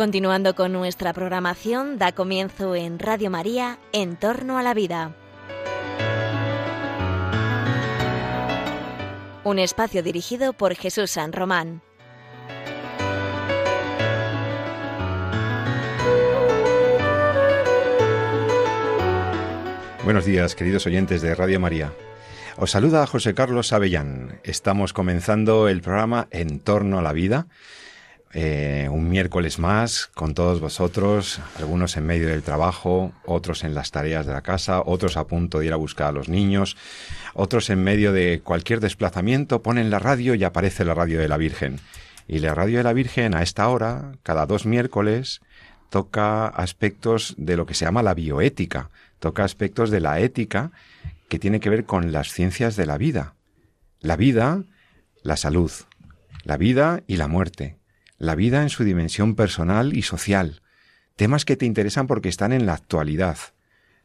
Continuando con nuestra programación, da comienzo en Radio María, En torno a la vida. Un espacio dirigido por Jesús San Román. Buenos días, queridos oyentes de Radio María. Os saluda José Carlos Avellán. Estamos comenzando el programa En torno a la vida. Eh, un miércoles más con todos vosotros, algunos en medio del trabajo, otros en las tareas de la casa, otros a punto de ir a buscar a los niños, otros en medio de cualquier desplazamiento, ponen la radio y aparece la radio de la Virgen. Y la radio de la Virgen a esta hora, cada dos miércoles, toca aspectos de lo que se llama la bioética, toca aspectos de la ética que tiene que ver con las ciencias de la vida. La vida, la salud, la vida y la muerte, la vida en su dimensión personal y social, temas que te interesan porque están en la actualidad,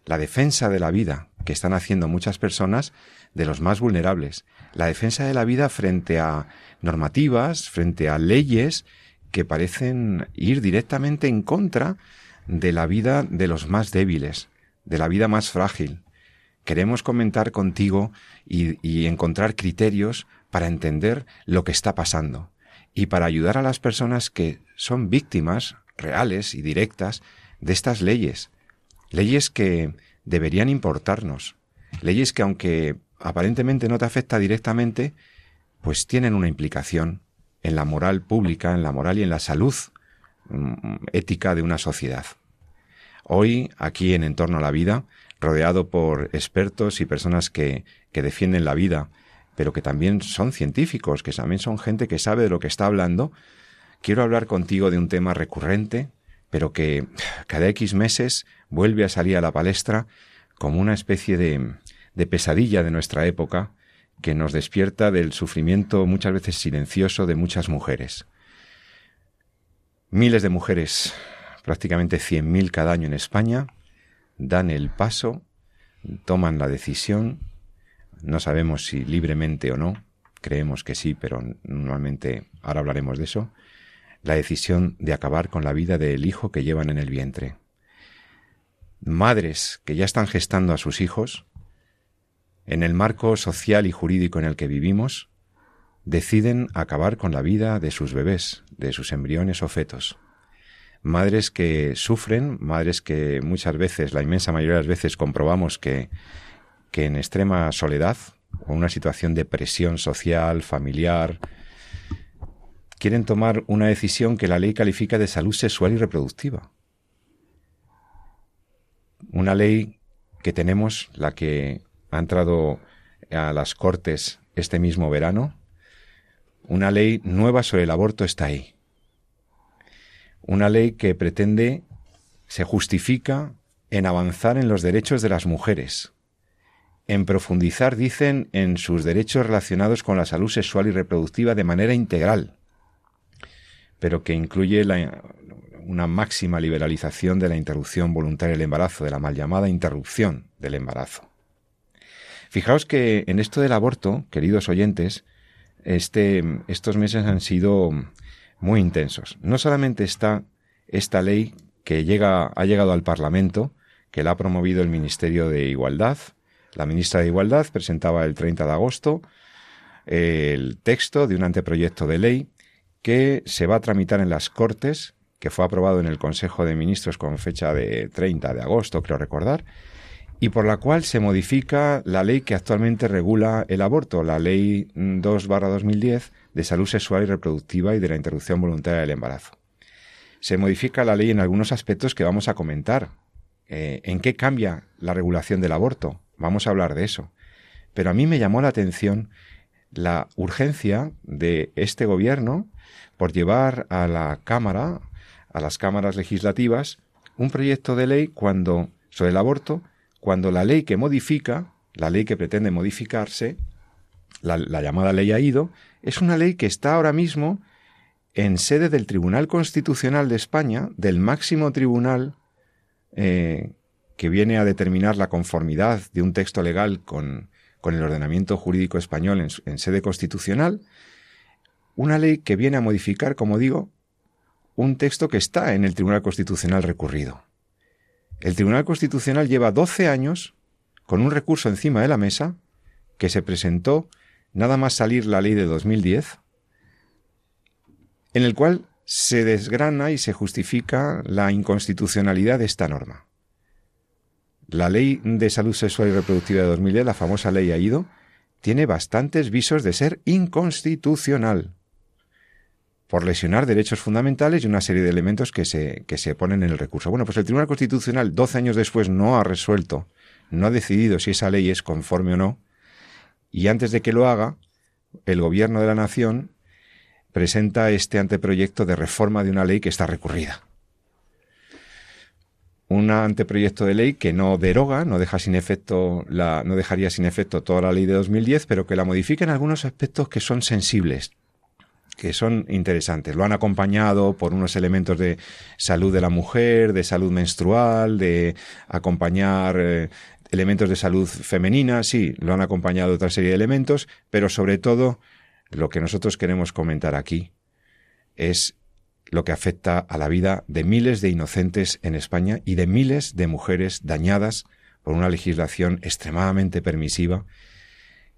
la defensa de la vida que están haciendo muchas personas de los más vulnerables, la defensa de la vida frente a normativas, frente a leyes que parecen ir directamente en contra de la vida de los más débiles, de la vida más frágil. Queremos comentar contigo y, encontrar criterios para entender lo que está pasando y para ayudar a las personas que son víctimas reales y directas de estas leyes. Leyes que deberían importarnos. Leyes que aunque aparentemente no te afecta directamente, pues tienen una implicación en la moral pública, en la moral y en la salud mm, ética de una sociedad. Hoy, aquí en Entorno a la Vida, rodeado por expertos y personas que, que defienden la vida, pero que también son científicos, que también son gente que sabe de lo que está hablando, quiero hablar contigo de un tema recurrente, pero que cada X meses vuelve a salir a la palestra como una especie de, de pesadilla de nuestra época que nos despierta del sufrimiento muchas veces silencioso de muchas mujeres. Miles de mujeres prácticamente 100.000 cada año en España, dan el paso, toman la decisión, no sabemos si libremente o no, creemos que sí, pero normalmente ahora hablaremos de eso, la decisión de acabar con la vida del hijo que llevan en el vientre. Madres que ya están gestando a sus hijos, en el marco social y jurídico en el que vivimos, deciden acabar con la vida de sus bebés, de sus embriones o fetos madres que sufren, madres que muchas veces, la inmensa mayoría de las veces, comprobamos que, que en extrema soledad o una situación de presión social, familiar, quieren tomar una decisión que la ley califica de salud sexual y reproductiva. Una ley que tenemos, la que ha entrado a las Cortes este mismo verano, una ley nueva sobre el aborto está ahí una ley que pretende, se justifica en avanzar en los derechos de las mujeres, en profundizar, dicen, en sus derechos relacionados con la salud sexual y reproductiva de manera integral, pero que incluye una máxima liberalización de la interrupción voluntaria del embarazo, de la mal llamada interrupción del embarazo. Fijaos que en esto del aborto, queridos oyentes, este, estos meses han sido muy intensos. No solamente está esta ley que llega, ha llegado al Parlamento, que la ha promovido el Ministerio de Igualdad. La ministra de Igualdad presentaba el 30 de agosto el texto de un anteproyecto de ley que se va a tramitar en las Cortes, que fue aprobado en el Consejo de Ministros con fecha de 30 de agosto, creo recordar, y por la cual se modifica la ley que actualmente regula el aborto, la Ley 2-2010 de salud sexual y reproductiva y de la interrupción voluntaria del embarazo. Se modifica la ley en algunos aspectos que vamos a comentar. Eh, ¿En qué cambia la regulación del aborto? Vamos a hablar de eso. Pero a mí me llamó la atención la urgencia de este gobierno por llevar a la Cámara, a las cámaras legislativas, un proyecto de ley cuando, sobre el aborto, cuando la ley que modifica, la ley que pretende modificarse, la, llamada ley AIDO, es una ley que está ahora mismo en sede del Tribunal Constitucional de España, del máximo tribunal eh, que viene a determinar la conformidad de un texto legal con, el ordenamiento jurídico español en, sede constitucional, una ley que viene a modificar, como digo, un texto que está en el Tribunal Constitucional recurrido. El Tribunal Constitucional lleva 12 años con un recurso encima de la mesa que se presentó nada más salir la ley de 2010, en el cual se desgrana y se justifica la inconstitucionalidad de esta norma. La ley de salud sexual y reproductiva de 2010, la famosa ley AIDO, tiene bastantes visos de ser inconstitucional por lesionar derechos fundamentales y una serie de elementos que se, que se ponen en el recurso. Bueno, pues el Tribunal Constitucional, 12 años después, no ha resuelto, no ha decidido si esa ley es conforme o no, y antes de que lo haga, el Gobierno de la Nación presenta este anteproyecto de reforma de una ley que está recurrida. Un anteproyecto de ley que no deroga, no deja sin efecto no dejaría sin efecto toda la ley de 2010, pero que la modifica en algunos aspectos que son sensibles, que son interesantes. Lo han acompañado por unos elementos de salud de la mujer, de salud menstrual, de acompañar eh, elementos de salud femenina, sí, lo han acompañado otra serie de elementos, pero sobre todo lo que nosotros queremos comentar aquí es lo que afecta a la vida de miles de inocentes en España y de miles de mujeres dañadas por una legislación extremadamente permisiva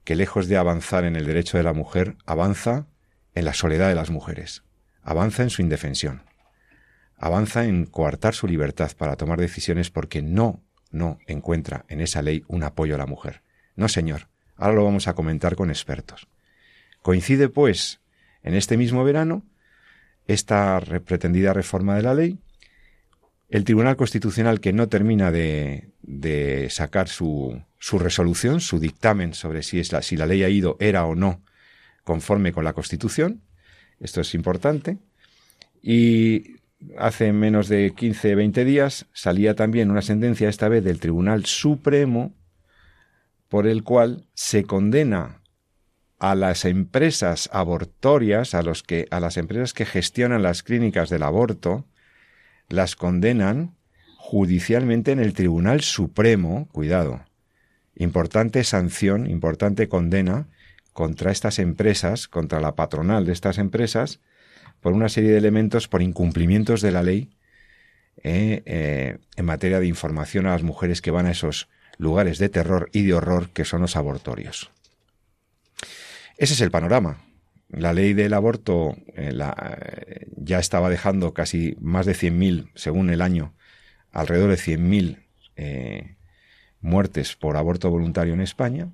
que lejos de avanzar en el derecho de la mujer, avanza en la soledad de las mujeres, avanza en su indefensión, avanza en coartar su libertad para tomar decisiones porque no, no encuentra en esa ley un apoyo a la mujer. No, señor, ahora lo vamos a comentar con expertos. Coincide, pues, en este mismo verano, esta pretendida reforma de la ley, el Tribunal Constitucional que no termina de, de sacar su, su, resolución, su dictamen sobre si, la ley ha ido, era o no conforme con la Constitución. Esto es importante. Y hace menos de 15, 20 días salía también una sentencia, esta vez del Tribunal Supremo, por el cual se condena a las empresas abortorias, a, las empresas que gestionan las clínicas del aborto, las condenan judicialmente en el Tribunal Supremo, cuidado, importante sanción, importante condena, contra estas empresas, contra la patronal de estas empresas, por una serie de elementos, por incumplimientos de la ley eh, eh, en materia de información a las mujeres que van a esos lugares de terror y de horror que son los abortorios. Ese es el panorama. La ley del aborto eh, ya estaba dejando casi más de 100.000, según el año, alrededor de 100.000 muertes por aborto voluntario en España.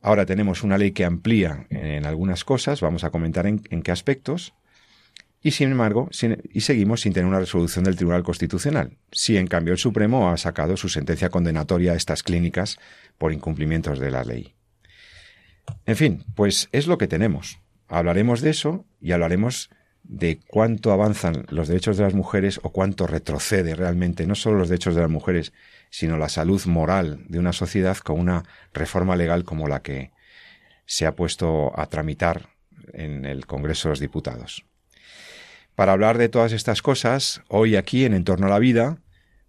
Ahora tenemos una ley que amplía en algunas cosas, vamos a comentar en, qué aspectos, y sin embargo, y seguimos sin tener una resolución del Tribunal Constitucional. Si en cambio el Supremo ha sacado su sentencia condenatoria a estas clínicas por incumplimientos de la ley. En fin, pues es lo que tenemos. Hablaremos de eso y hablaremos de cuánto avanzan los derechos de las mujeres o cuánto retrocede realmente no solo los derechos de las mujeres, sino la salud moral de una sociedad con una reforma legal como la que se ha puesto a tramitar en el Congreso de los Diputados. Para hablar de todas estas cosas, hoy aquí en Entorno a la Vida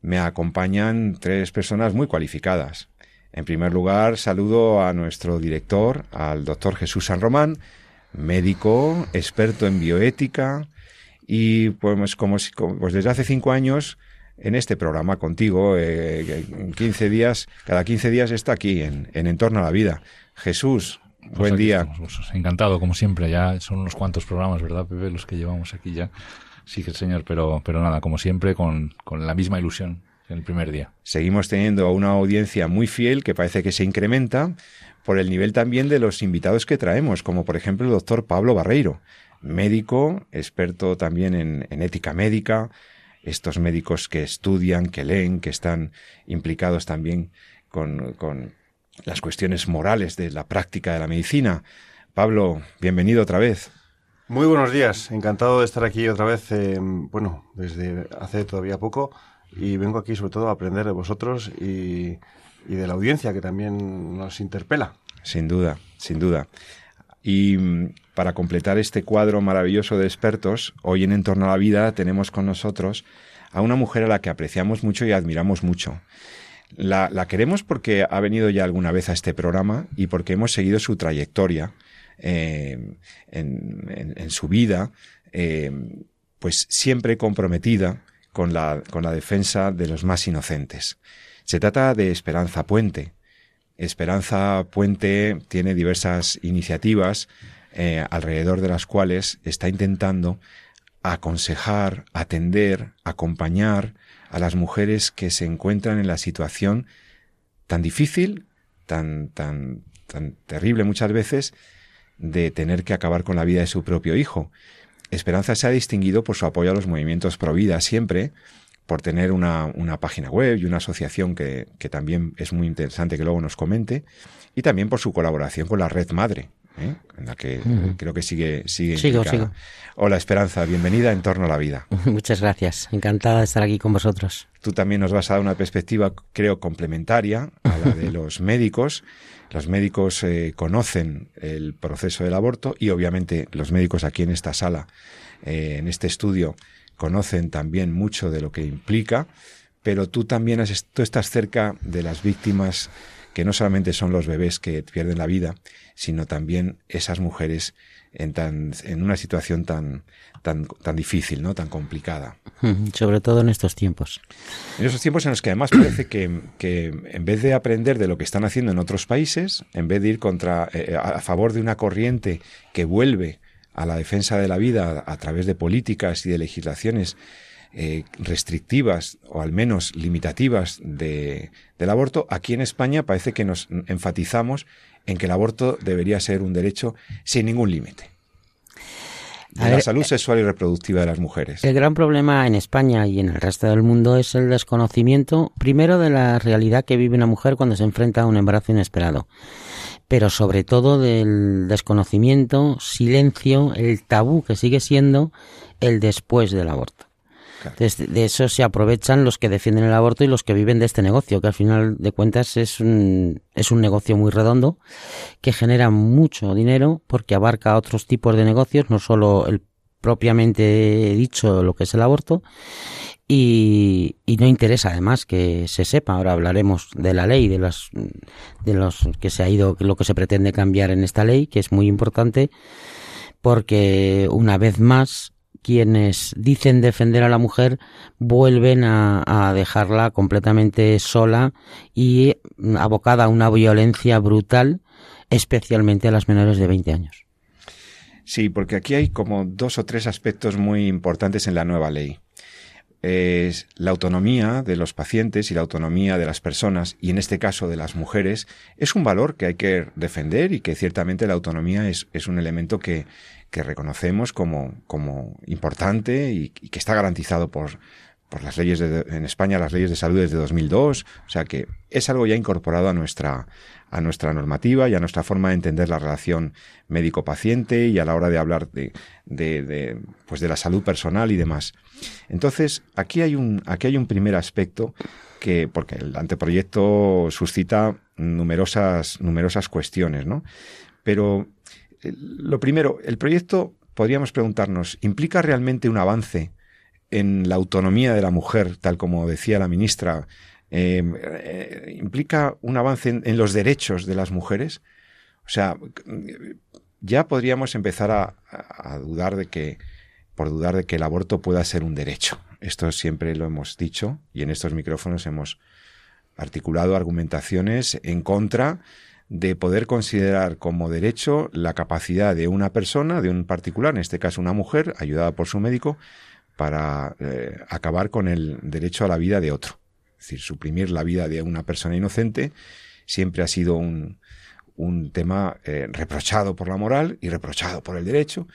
me acompañan tres personas muy cualificadas. En primer lugar, saludo a nuestro director, al doctor Jesús San Román, médico, experto en bioética y pues como, pues desde hace cinco años en este programa contigo, eh, en 15 días, cada 15 días está aquí en, en Entorno a la Vida. Jesús, pues buen día. encantado, como siempre, ya son unos cuantos programas, ¿verdad, Pepe? Los que llevamos aquí ya. Sí, el señor, pero, pero nada, como siempre, con, con la misma ilusión en el primer día. Seguimos teniendo una audiencia muy fiel que parece que se incrementa por el nivel también de los invitados que traemos, como por ejemplo el doctor Pablo Barreiro, médico, experto también en, en ética médica, estos médicos que estudian, que leen, que están implicados también con, con las cuestiones morales de la práctica de la medicina. Pablo, bienvenido otra vez. Muy buenos días, encantado de estar aquí otra vez, eh, bueno, desde hace todavía poco y vengo aquí sobre todo a aprender de vosotros y, de la audiencia que también nos interpela. Sin duda, sin duda. Y mm, para completar este cuadro maravilloso de expertos, hoy en Entorno a la Vida tenemos con nosotros a una mujer a la que apreciamos mucho y admiramos mucho. La, queremos porque ha venido ya alguna vez a este programa y porque hemos seguido su trayectoria eh, en, su vida. Eh, pues siempre comprometida con la, con la defensa de los más inocentes. Se trata de Esperanza Puente. Esperanza Puente tiene diversas iniciativas eh, alrededor de las cuales está intentando aconsejar, atender, acompañar a las mujeres que se encuentran en la situación tan difícil, tan, tan, tan terrible muchas veces, de tener que acabar con la vida de su propio hijo. Esperanza se ha distinguido por su apoyo a los movimientos pro vida siempre, por tener una, una página web y una asociación que, que, también es muy interesante que luego nos comente, y también por su colaboración con la Red Madre, ¿eh? en la que creo que sigue sigue sigo, sigo. Hola Esperanza, bienvenida en torno a la vida. Muchas gracias, encantada de estar aquí con vosotros. Tú también nos vas a dar una perspectiva, creo, complementaria a la de los médicos. Los médicos eh, conocen el proceso del aborto y obviamente los médicos aquí en esta sala, eh, en este estudio, conocen también mucho de lo que implica, pero tú también tú estás cerca de las víctimas que no solamente son los bebés que pierden la vida, sino también esas mujeres en, tan, en una situación tan, tan, tan difícil, ¿no? tan complicada. Sobre todo en estos tiempos. En esos tiempos en los que además parece que, que en vez de aprender de lo que están haciendo en otros países, en vez de ir contra, eh, a favor de una corriente que vuelve a la defensa de la vida a través de políticas y de legislaciones eh, restrictivas o al menos limitativas de, del aborto, aquí en España parece que nos enfatizamos en que el aborto debería ser un derecho sin ningún límite. De la salud sexual y reproductiva de las mujeres. El gran problema en España y en el resto del mundo es el desconocimiento, primero, de la realidad que vive una mujer cuando se enfrenta a un embarazo inesperado, pero sobre todo del desconocimiento, silencio, el tabú que sigue siendo el después del aborto. De eso se aprovechan los que defienden el aborto y los que viven de este negocio, que al final de cuentas es un, es un negocio muy redondo, que genera mucho dinero porque abarca otros tipos de negocios, no solo el propiamente dicho lo que es el aborto, y, y, no interesa además que se sepa. Ahora hablaremos de la ley, de los, de los que se ha ido, lo que se pretende cambiar en esta ley, que es muy importante, porque una vez más quienes dicen defender a la mujer vuelven a, dejarla completamente sola y abocada a una violencia brutal, especialmente a las menores de 20 años. Sí, porque aquí hay como dos o tres aspectos muy importantes en la nueva ley. Es la autonomía de los pacientes y la autonomía de las personas, y en este caso de las mujeres, es un valor que hay que defender y que ciertamente la autonomía es, es un elemento que, que reconocemos como, como importante y, y, que está garantizado por, por las leyes de, en España, las leyes de salud desde 2002. O sea que es algo ya incorporado a nuestra, a nuestra normativa y a nuestra forma de entender la relación médico-paciente y a la hora de hablar de, de, de, pues de la salud personal y demás. Entonces, aquí hay un, aquí hay un primer aspecto que, porque el anteproyecto suscita numerosas, numerosas cuestiones, ¿no? Pero lo primero, el proyecto, podríamos preguntarnos, ¿implica realmente un avance en la autonomía de la mujer, tal como decía la ministra? Eh, eh, ¿Implica un avance en, en, los derechos de las mujeres? O sea, ya podríamos empezar a, a, dudar de que, por dudar de que el aborto pueda ser un derecho. Esto siempre lo hemos dicho y en estos micrófonos hemos articulado argumentaciones en contra de poder considerar como derecho la capacidad de una persona, de un particular, en este caso una mujer, ayudada por su médico, para eh, acabar con el derecho a la vida de otro. Es decir, suprimir la vida de una persona inocente siempre ha sido un, un tema eh, reprochado por la moral y reprochado por el derecho,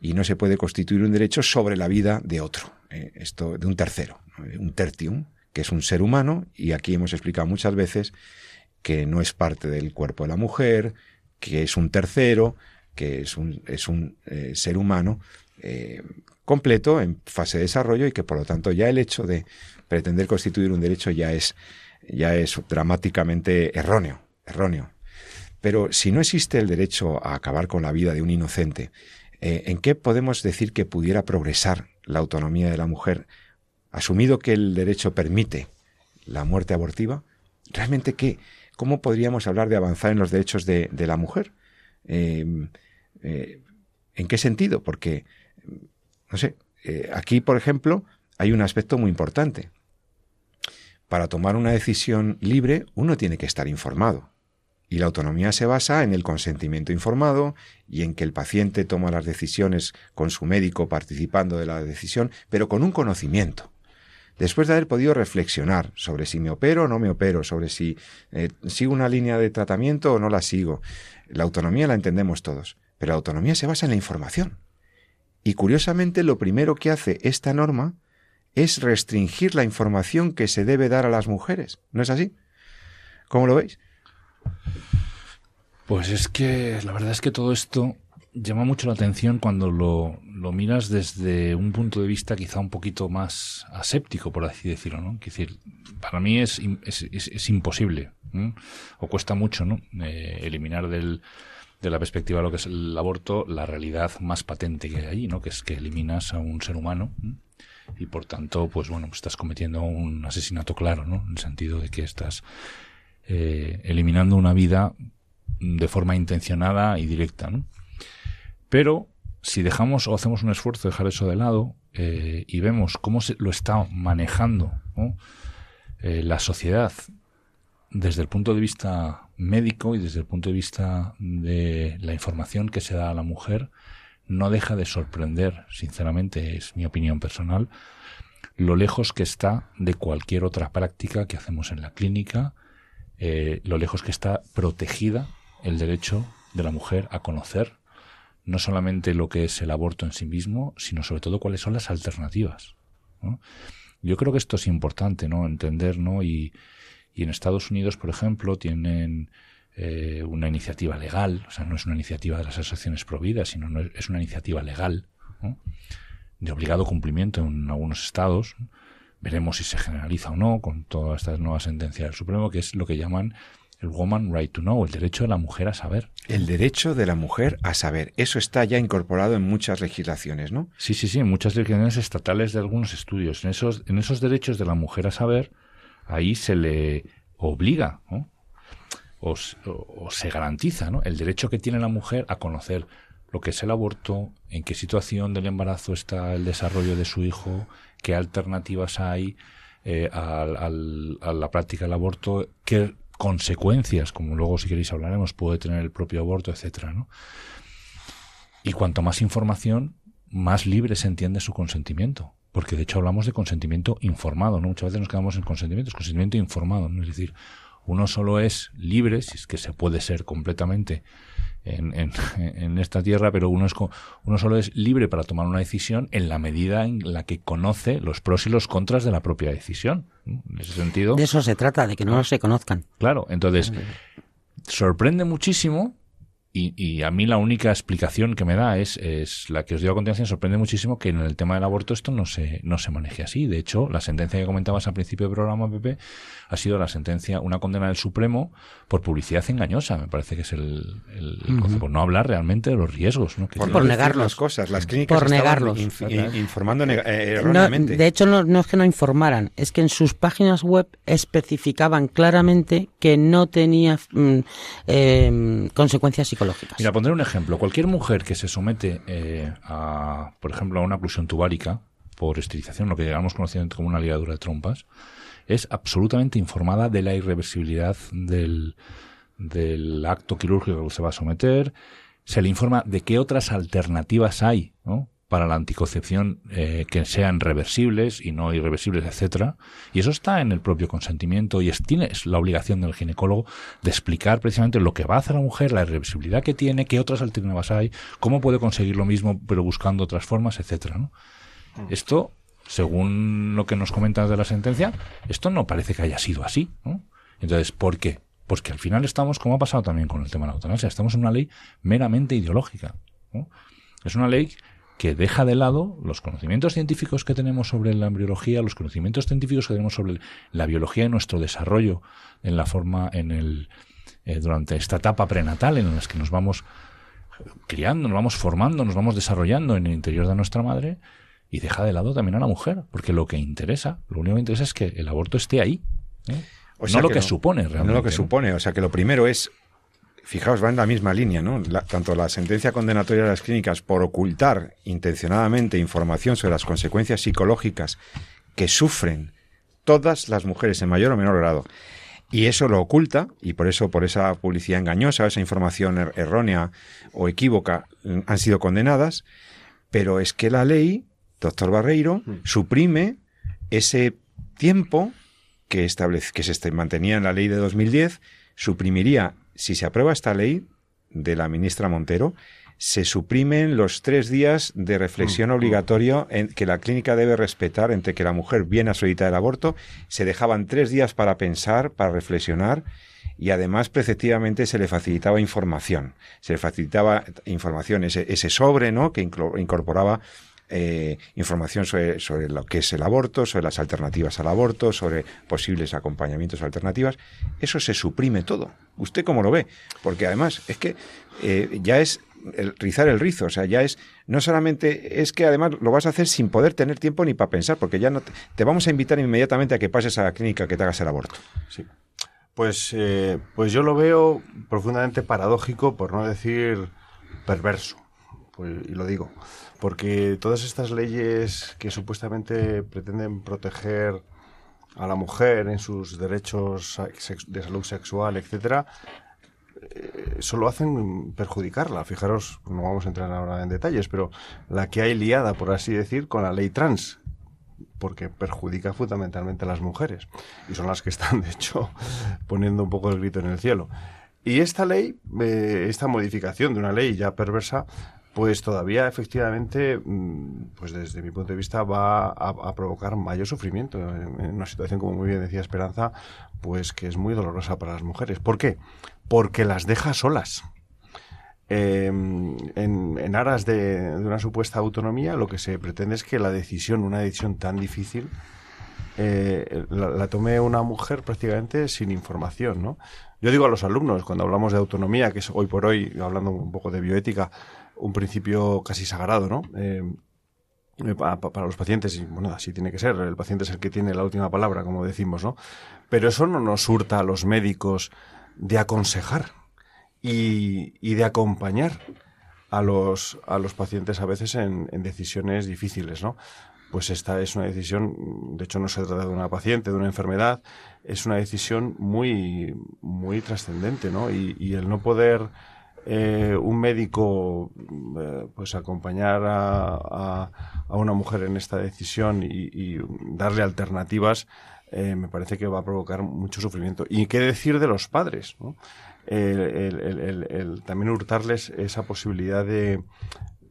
y no se puede constituir un derecho sobre la vida de otro, eh, esto de un tercero, un tertium, que es un ser humano, y aquí hemos explicado muchas veces que no es parte del cuerpo de la mujer, que es un tercero, que es un, es un eh, ser humano eh, completo en fase de desarrollo y que por lo tanto ya el hecho de pretender constituir un derecho ya es, ya es dramáticamente erróneo, erróneo. Pero si no existe el derecho a acabar con la vida de un inocente, eh, ¿en qué podemos decir que pudiera progresar la autonomía de la mujer, asumido que el derecho permite la muerte abortiva? ¿Realmente qué, ¿cómo podríamos hablar de avanzar en los derechos de, la mujer? Eh, eh, ¿En qué sentido? Porque, no sé, eh, aquí, por ejemplo, hay un aspecto muy importante. Para tomar una decisión libre, uno tiene que estar informado. Y la autonomía se basa en el consentimiento informado y en que el paciente toma las decisiones con su médico participando de la decisión, pero con un conocimiento. Después de haber podido reflexionar sobre si me opero o no me opero, sobre si eh, sigo una línea de tratamiento o no la sigo. La autonomía la entendemos todos, pero la autonomía se basa en la información. Y curiosamente lo primero que hace esta norma es restringir la información que se debe dar a las mujeres. ¿No es así? ¿Cómo lo veis? Pues es que la verdad es que todo esto llama mucho la atención cuando lo, lo miras desde un punto de vista quizá un poquito más aséptico, por así decirlo, ¿no? Decir, para mí es, es, imposible, o cuesta mucho, ¿no? Eh, eliminar del, de la perspectiva de lo que es el aborto la realidad más patente que hay ahí, ¿no? Que es que eliminas a un ser humano y por tanto, pues bueno, pues estás cometiendo un asesinato claro, ¿no? En el sentido de que estás eh, eliminando una vida de forma intencionada y directa, ¿no? Pero si dejamos o hacemos un esfuerzo de dejar eso de lado eh, y vemos cómo se lo está manejando eh, la sociedad desde el punto de vista médico y desde el punto de vista de la información que se da a la mujer, no deja de sorprender, sinceramente es mi opinión personal, lo lejos que está de cualquier otra práctica que hacemos en la clínica, eh, lo lejos que está protegida el derecho de la mujer a conocer no solamente lo que es el aborto en sí mismo, sino sobre todo cuáles son las alternativas. Yo creo que esto es importante, ¿no? Entender, ¿no? Y, en Estados Unidos, por ejemplo, tienen eh, una iniciativa legal, o sea, no es una iniciativa de las asociaciones prohibidas, sino es una iniciativa legal, de obligado cumplimiento en algunos estados. Veremos si se generaliza o no con todas estas nuevas sentencias del Supremo, que es lo que llaman el Woman Right to Know, el derecho de la mujer a saber. El derecho de la mujer a saber. Eso está ya incorporado en muchas legislaciones, ¿no? Sí, sí, sí, en muchas legislaciones estatales de algunos estudios. En esos, en esos derechos de la mujer a saber, ahí se le obliga, ¿no? o, se garantiza, ¿no? El derecho que tiene la mujer a conocer lo que es el aborto, en qué situación del embarazo está el desarrollo de su hijo, qué alternativas hay eh, a la práctica del aborto, qué consecuencias, como luego si queréis hablaremos, puede tener el propio aborto, etcétera, ¿no? Y cuanto más información, más libre se entiende su consentimiento. Porque de hecho hablamos de consentimiento informado, ¿no? Muchas veces nos quedamos en consentimiento, es consentimiento informado, ¿no? Es decir, uno solo es libre, si es que se puede ser completamente en, en, esta tierra, pero uno, es, uno solo es libre para tomar una decisión en la medida en la que conoce los pros y los contras de la propia decisión. En ese sentido. De eso se trata, de que no se conozcan. Claro, entonces sorprende muchísimo y, a mí la única explicación que me da es, es, la que os digo a continuación. Sorprende muchísimo que en el tema del aborto esto no se, no se maneje así. De hecho, la sentencia que comentabas al principio del programa, Pepe, ha sido la sentencia, una condena del Supremo por publicidad engañosa. Me parece que es el, el por no hablar realmente de los riesgos. ¿no? por, por negar las cosas. Las clínicas por negarlos. informando eh, erróneamente. de hecho, no, no es que no informaran, es que en sus páginas web especificaban claramente que no tenía mm, eh, consecuencias psicológicas Mira, pondré un ejemplo. Cualquier mujer que se somete eh, a, por ejemplo, a una oclusión tubárica por esterilización, lo que llamamos conociendo como una ligadura de trompas, es absolutamente informada de la irreversibilidad del, del acto quirúrgico que se va a someter, se le informa de qué otras alternativas hay, ¿no? Para la anticoncepción eh, que sean reversibles y no irreversibles, etcétera. Y eso está en el propio consentimiento y es, tienes la obligación del ginecólogo de explicar precisamente lo que va a hacer la mujer, la irreversibilidad que tiene, qué otras alternativas hay, cómo puede conseguir lo mismo pero buscando otras formas, etcétera. ¿no? Mm. Esto, según lo que nos comentas de la sentencia, esto no parece que haya sido así. ¿no? Entonces, ¿por qué? Pues que al final estamos, como ha pasado también con el tema de la eutanasia, estamos en una ley meramente ideológica. ¿no? Es una ley que deja de lado los conocimientos científicos que tenemos sobre la embriología, los conocimientos científicos que tenemos sobre la biología y nuestro desarrollo en la forma, en el, eh, durante esta etapa prenatal en la que nos vamos criando, nos vamos formando, nos vamos desarrollando en el interior de nuestra madre y deja de lado también a la mujer, porque lo que interesa, lo único que interesa es que el aborto esté ahí. ¿eh? O sea no lo que, supone realmente. No lo que supone, o sea que lo primero es fijaos, va en la misma línea, ¿no? tanto la sentencia condenatoria de las clínicas por ocultar intencionadamente información sobre las consecuencias psicológicas que sufren todas las mujeres en mayor o menor grado. Y eso lo oculta, y por eso, por esa publicidad engañosa, esa información er-, errónea o equívoca, mm, han sido condenadas. Pero es que la ley, doctor Barreiro, mm. suprime ese tiempo que, establece, que se mantenía en la ley de 2010, suprimiría, si se aprueba esta ley de la ministra Montero, se suprimen los tres días de reflexión mm, mm. obligatorio en que la clínica debe respetar entre que la mujer viene a solicitar el aborto, se dejaban tres días para pensar, para reflexionar y además preceptivamente se le facilitaba información, se le facilitaba información, ese, ese sobre, ¿no? que incorporaba eh, información sobre, sobre, lo que es el aborto, sobre las alternativas al aborto, sobre posibles acompañamientos alternativas. Eso se suprime todo. ¿Usted cómo lo ve? Porque además es que eh, ya es el, rizar el rizo. O sea, ya es, no solamente es que además lo vas a hacer sin poder tener tiempo ni para pensar, porque ya no te, vamos a invitar inmediatamente a que pases a la clínica que te hagas el aborto. Sí. Pues, eh, pues yo lo veo profundamente paradójico, por no decir perverso. Pues, y lo digo. Porque todas estas leyes que supuestamente pretenden proteger a la mujer en sus derechos de salud sexual, etcétera, eh, solo hacen perjudicarla. Fijaros, no vamos a entrar ahora en detalles, pero la que hay liada, por así decir, con la ley trans, porque perjudica fundamentalmente a las mujeres y son las que están, de hecho, poniendo un poco el grito en el cielo. Y esta ley, eh, esta modificación de una ley ya perversa, pues todavía efectivamente, mm, pues desde mi punto de vista va a, provocar mayor sufrimiento en, una situación, como muy bien decía Esperanza, pues que es muy dolorosa para las mujeres. ¿Por qué? Porque las deja solas. Em, en, aras de, una supuesta autonomía, lo que se pretende es que la decisión, una decisión tan difícil, eh, la, la, tome una mujer prácticamente sin información, ¿no? Yo digo a los alumnos, cuando hablamos de autonomía, que es hoy por hoy, hablando un poco de bioética, un principio casi sagrado, ¿no? Eh, eh, para, los pacientes, y bueno, así tiene que ser, el paciente es el que tiene la última palabra, como decimos, ¿no? Pero eso no nos hurta a los médicos de aconsejar y, de acompañar a los, a los pacientes a veces en, decisiones difíciles, ¿no? Pues esta es una decisión, de hecho no se trata de una paciente, de una enfermedad, es una decisión muy, muy trascendente, ¿no? Y el no poder eh, un médico eh, pues acompañar a, a, una mujer en esta decisión y, darle alternativas eh, me parece que va a provocar mucho sufrimiento. ¿Y qué decir de los padres? el, también hurtarles esa posibilidad de,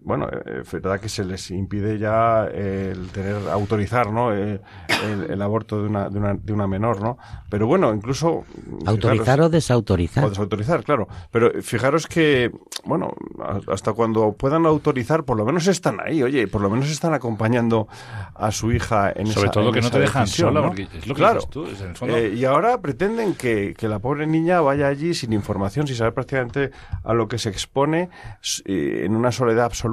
bueno, eh, es verdad que se les impide ya el tener, autorizar, ¿no? Eh, el, aborto de una, de, una, de una menor, ¿no? Pero bueno, incluso... ¿Autorizar o desautorizar? O desautorizar, claro. Pero fijaros que, bueno, hasta cuando puedan autorizar, por lo menos están ahí, oye, por lo menos están acompañando a su hija en Sobre todo que no te dejan sola, porque es lo que claro. tú, en el fondo... Eh, y ahora pretenden que, que, la pobre niña vaya allí sin información, sin saber prácticamente a lo que se expone, en una soledad absoluta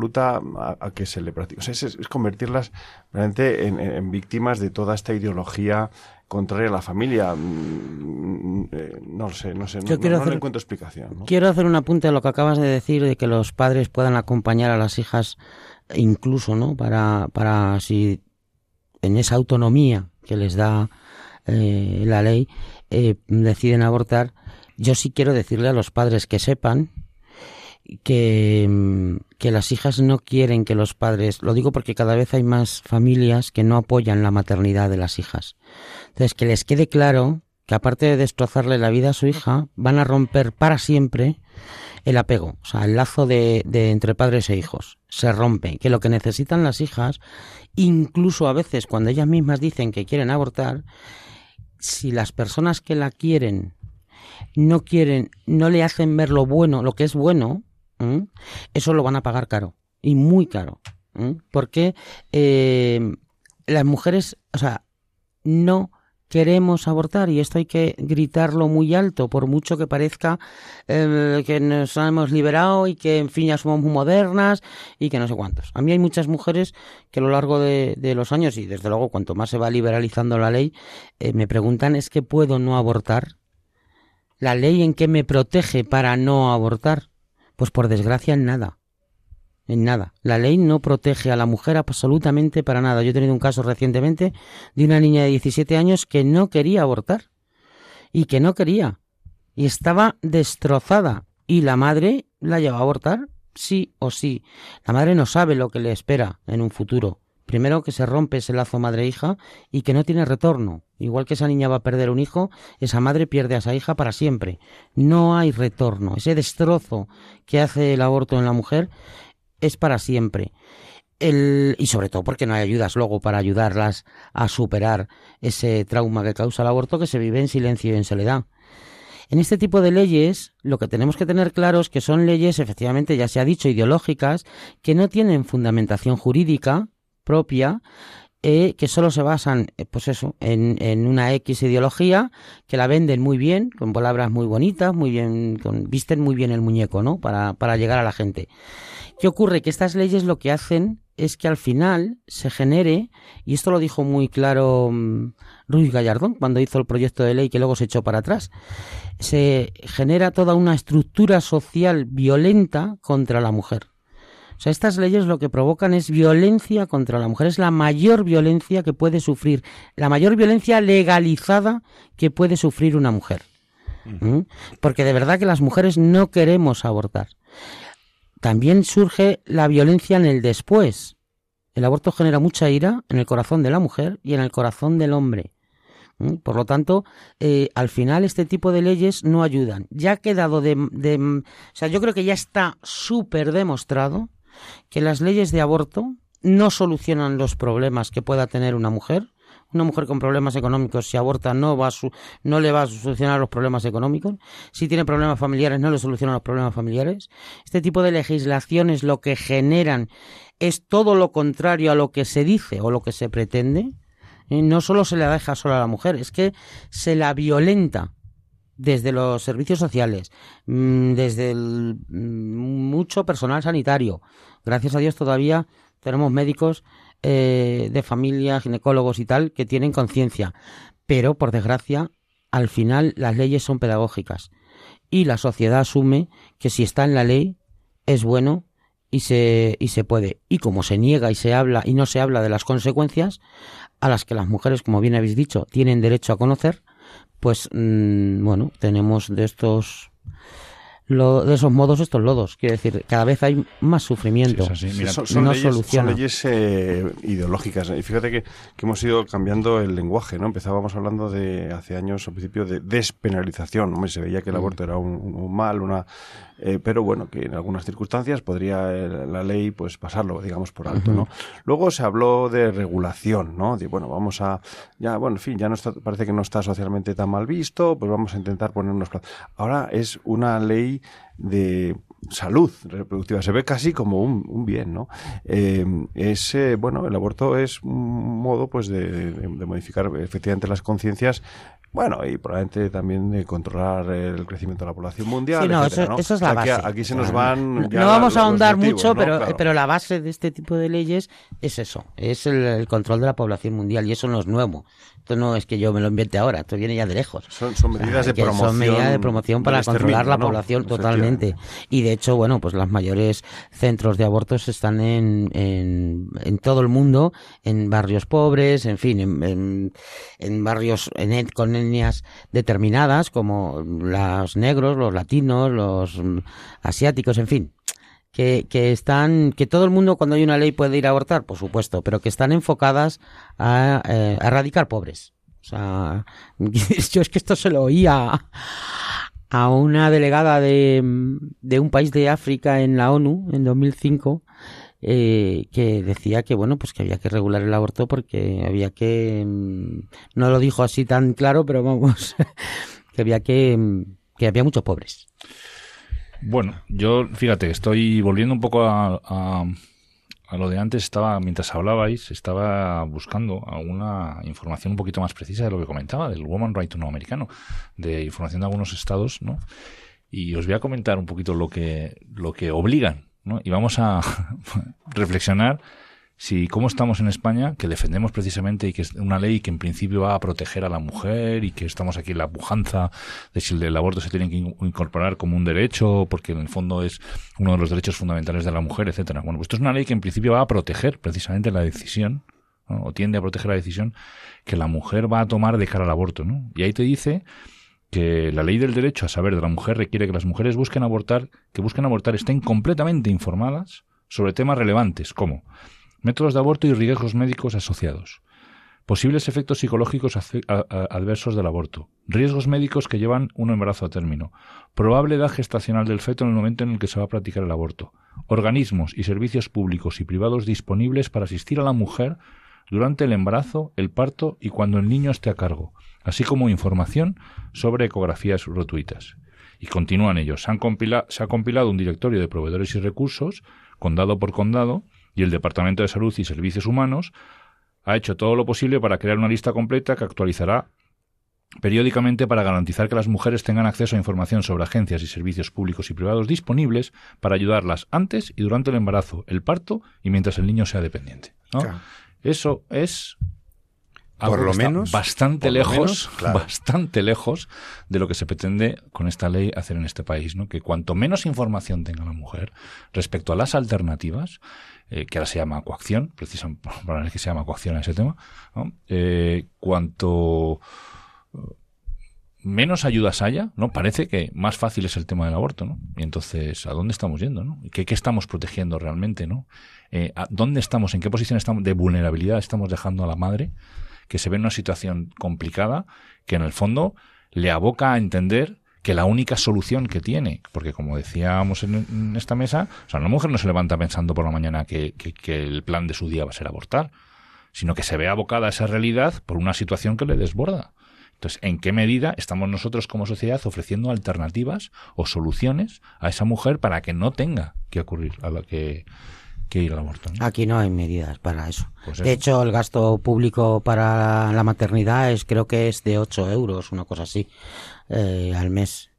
a, que se le practique. es, convertirlas realmente en, víctimas de toda esta ideología contraria a la familia. Mm, mm, eh, no lo sé, no sé, no, le encuentro explicación. Quiero hacer un apunte a lo que acabas de decir, de que los padres puedan acompañar a las hijas incluso, ¿no? Para, para si en esa autonomía que les da eh, la ley eh, deciden abortar, yo sí quiero decirle a los padres que sepan que, mm, que las hijas no quieren que los padres, lo digo porque cada vez hay más familias que no apoyan la maternidad de las hijas. Entonces, que les quede claro que aparte de destrozarle la vida a su hija, van a romper para siempre el apego, o sea, el lazo de, de, entre padres e hijos. Se rompe. Que lo que necesitan las hijas, incluso a veces cuando ellas mismas dicen que quieren abortar, si las personas que la quieren no quieren, no le hacen ver lo bueno, lo que es bueno, eso lo van a pagar caro y muy caro. Porque eh, las mujeres, o sea, no queremos abortar y esto hay que gritarlo muy alto, por mucho que parezca eh, que nos hemos liberado y que en fin ya somos muy modernas y que no sé cuántos. A mí hay muchas mujeres que a lo largo de, los años y desde luego cuanto más se va liberalizando la ley, eh, me preguntan es que puedo no abortar ¿La ley en qué me protege para no abortar? Pues por desgracia en nada. En nada. La ley no protege a la mujer absolutamente para nada. Yo he tenido un caso recientemente de una niña de 17 años que no quería abortar. Y que no quería. Y estaba destrozada. Y la madre la lleva a abortar sí o sí. La madre no sabe lo que le espera en un futuro. Primero que se rompe ese lazo madre-hija y que no tiene retorno. Igual que esa niña va a perder un hijo, esa madre pierde a esa hija para siempre. No hay retorno. Ese destrozo que hace el aborto en la mujer es para siempre. Y sobre todo porque no hay ayudas luego para ayudarlas a superar ese trauma que causa el aborto que se vive en silencio y en soledad. En este tipo de leyes, lo que tenemos que tener claro es que son leyes, efectivamente, ya se ha dicho, ideológicas, que no tienen fundamentación jurídica, propia eh, que solo se basan, eh, pues eso, en, una X ideología, que la venden muy bien, con palabras muy bonitas, muy bien, con, visten muy bien el muñeco, ¿no? Para, para llegar a la gente. ¿Qué ocurre? Que estas leyes lo que hacen es que al final se genere, y esto lo dijo muy claro um, Ruiz Gallardón cuando hizo el proyecto de ley que luego se echó para atrás, se genera toda una estructura social violenta contra la mujer. O sea, estas leyes lo que provocan es violencia contra la mujer, es la mayor violencia que puede sufrir, la mayor violencia legalizada que puede sufrir una mujer. ¿Mm? Porque de verdad que las mujeres no queremos abortar. También surge la violencia en el después. El aborto genera mucha ira en el corazón de la mujer y en el corazón del hombre. ¿Mm? Por lo tanto, eh, al final este tipo de leyes no ayudan. Ya ha quedado de, de o sea, yo creo que ya está súper demostrado que las leyes de aborto no solucionan los problemas que pueda tener una mujer. Una mujer con problemas económicos, si aborta, no, va a no le va a solucionar los problemas económicos. Si tiene problemas familiares, no le solucionan los problemas familiares. Este tipo de legislaciones lo que generan es todo lo contrario a lo que se dice o lo que se pretende. Y no solo se le deja sola a la mujer, es que se la violenta desde los servicios sociales, mm, desde el, mm, mucho personal sanitario. Gracias a Dios todavía tenemos médicos eh, de familia, ginecólogos y tal, que tienen conciencia. Pero, por desgracia, al final las leyes son pedagógicas. Y la sociedad asume que si está en la ley es bueno y se, y se puede. Y como se niega y se habla y no se habla de las consecuencias, a las que las mujeres, como bien habéis dicho, tienen derecho a conocer, pues mm, bueno, tenemos de estos lo, de esos modos estos lodos. Quiero decir, cada vez hay más sufrimiento. son, leyes, eh, ideológicas. Y fíjate que, que, hemos ido cambiando el lenguaje, ¿no? Empezábamos hablando de, hace años, al principio, de despenalización. Hombre, se veía que el mm. aborto era un mal, una eh, pero bueno, que en algunas circunstancias podría eh, la ley pues pasarlo, digamos, por alto, ¿no? Luego se habló de regulación, ¿no? De, bueno, vamos a, ya, bueno, en fin, ya no está, parece que no está socialmente tan mal visto, pues vamos a intentar ponernos... Ahora es una ley de salud reproductiva. Se ve casi como un, un bien, ¿no? Eh, es, eh, bueno, el aborto es un modo, pues, de, de, de modificar efectivamente las conciencias bueno, y probablemente también de controlar el crecimiento de la población mundial. Sí, no, eso, es la base. Aquí, se nos van. no vamos a ahondar mucho, pero, pero la base de este tipo de leyes es eso: es el, control de la población mundial, y eso no es nuevo. Esto no es que yo me lo invente ahora, esto viene ya de lejos. Son, medidas de promoción. Son medidas de promoción para controlar la población totalmente. Y de hecho, bueno, pues los mayores centros de abortos están en, en, en todo el mundo, en barrios pobres, en fin, en, en, barrios en, con etnias determinadas, como los negros, los latinos, los asiáticos, en fin que, que están, que todo el mundo cuando hay una ley puede ir a abortar, por supuesto, pero que están enfocadas a, eh, erradicar pobres. O sea, yo es que esto se lo oía a una delegada de, de un país de África en la ONU en 2005 eh, que decía que bueno pues que había que regular el aborto porque había que mm, no lo dijo así tan claro pero vamos que había que mm, que había muchos pobres bueno, yo, fíjate, estoy volviendo un poco a, a, lo de antes. Estaba, mientras hablabais, estaba buscando alguna información un poquito más precisa de lo que comentaba, del Woman Right to Know americano, de información de algunos estados, ¿no? Y os voy a comentar un poquito lo que, lo que obligan, ¿no? Y vamos a reflexionar si cómo estamos en España, que defendemos precisamente y que es una ley que en principio va a proteger a la mujer y que estamos aquí en la pujanza de si el aborto se tiene que incorporar como un derecho, porque en el fondo es uno de los derechos fundamentales de la mujer, etcétera. Bueno, pues esto es una ley que en principio va a proteger precisamente la decisión, o tiende a proteger la decisión que la mujer va a tomar de cara al aborto, ¿no? Y ahí te dice que la ley del derecho a saber de la mujer requiere que las mujeres busquen abortar, que busquen abortar estén completamente informadas sobre temas relevantes como métodos de aborto y riesgos médicos asociados, posibles efectos psicológicos adversos del aborto, riesgos médicos que llevan un embarazo a término, probable edad gestacional del feto en el momento en el que se va a practicar el aborto, organismos y servicios públicos y privados disponibles para asistir a la mujer durante el embarazo, el parto y cuando el niño esté a cargo, así como información sobre ecografías gratuitas. Y continúan ellos. Se, han se ha compilado un directorio de proveedores y recursos, condado por condado, y el Departamento de Salud y Servicios Humanos ha hecho todo lo posible para crear una lista completa que actualizará periódicamente para garantizar que las mujeres tengan acceso a información sobre agencias y servicios públicos y privados disponibles para ayudarlas antes y durante el embarazo, el parto y mientras el niño sea dependiente. Eso es por lo menos bastante lejos, bastante lejos de lo que se pretende con esta ley hacer en este país, ¿no? Que cuanto menos información tenga la mujer respecto a las alternativas, eh, que ahora se llama coacción, precisamente para que se llama coacción a ese tema, eh, cuanto menos ayudas haya, ¿no? Parece que más fácil es el tema del aborto, ¿no? Y entonces, ¿a dónde estamos yendo, no? ¿Qué, qué estamos protegiendo realmente, no? Eh, ¿a ¿Dónde estamos? ¿En qué posición estamos de vulnerabilidad estamos dejando a la madre que se ve en una situación complicada que en el fondo le aboca a entender que la única solución que tiene, porque como decíamos en, esta mesa, o sea, una mujer no se levanta pensando por la mañana que, el plan de su día va a ser abortar, sino que se ve abocada a esa realidad por una situación que le desborda. Entonces, ¿en qué medida estamos nosotros como sociedad ofreciendo alternativas o soluciones a esa mujer para que no tenga que ocurrir a lo que, ir al aborto? Aquí no hay medidas para eso. Pues de hecho, el gasto público para la maternidad es creo que es de 8 euros, una cosa así. Eh, al mes.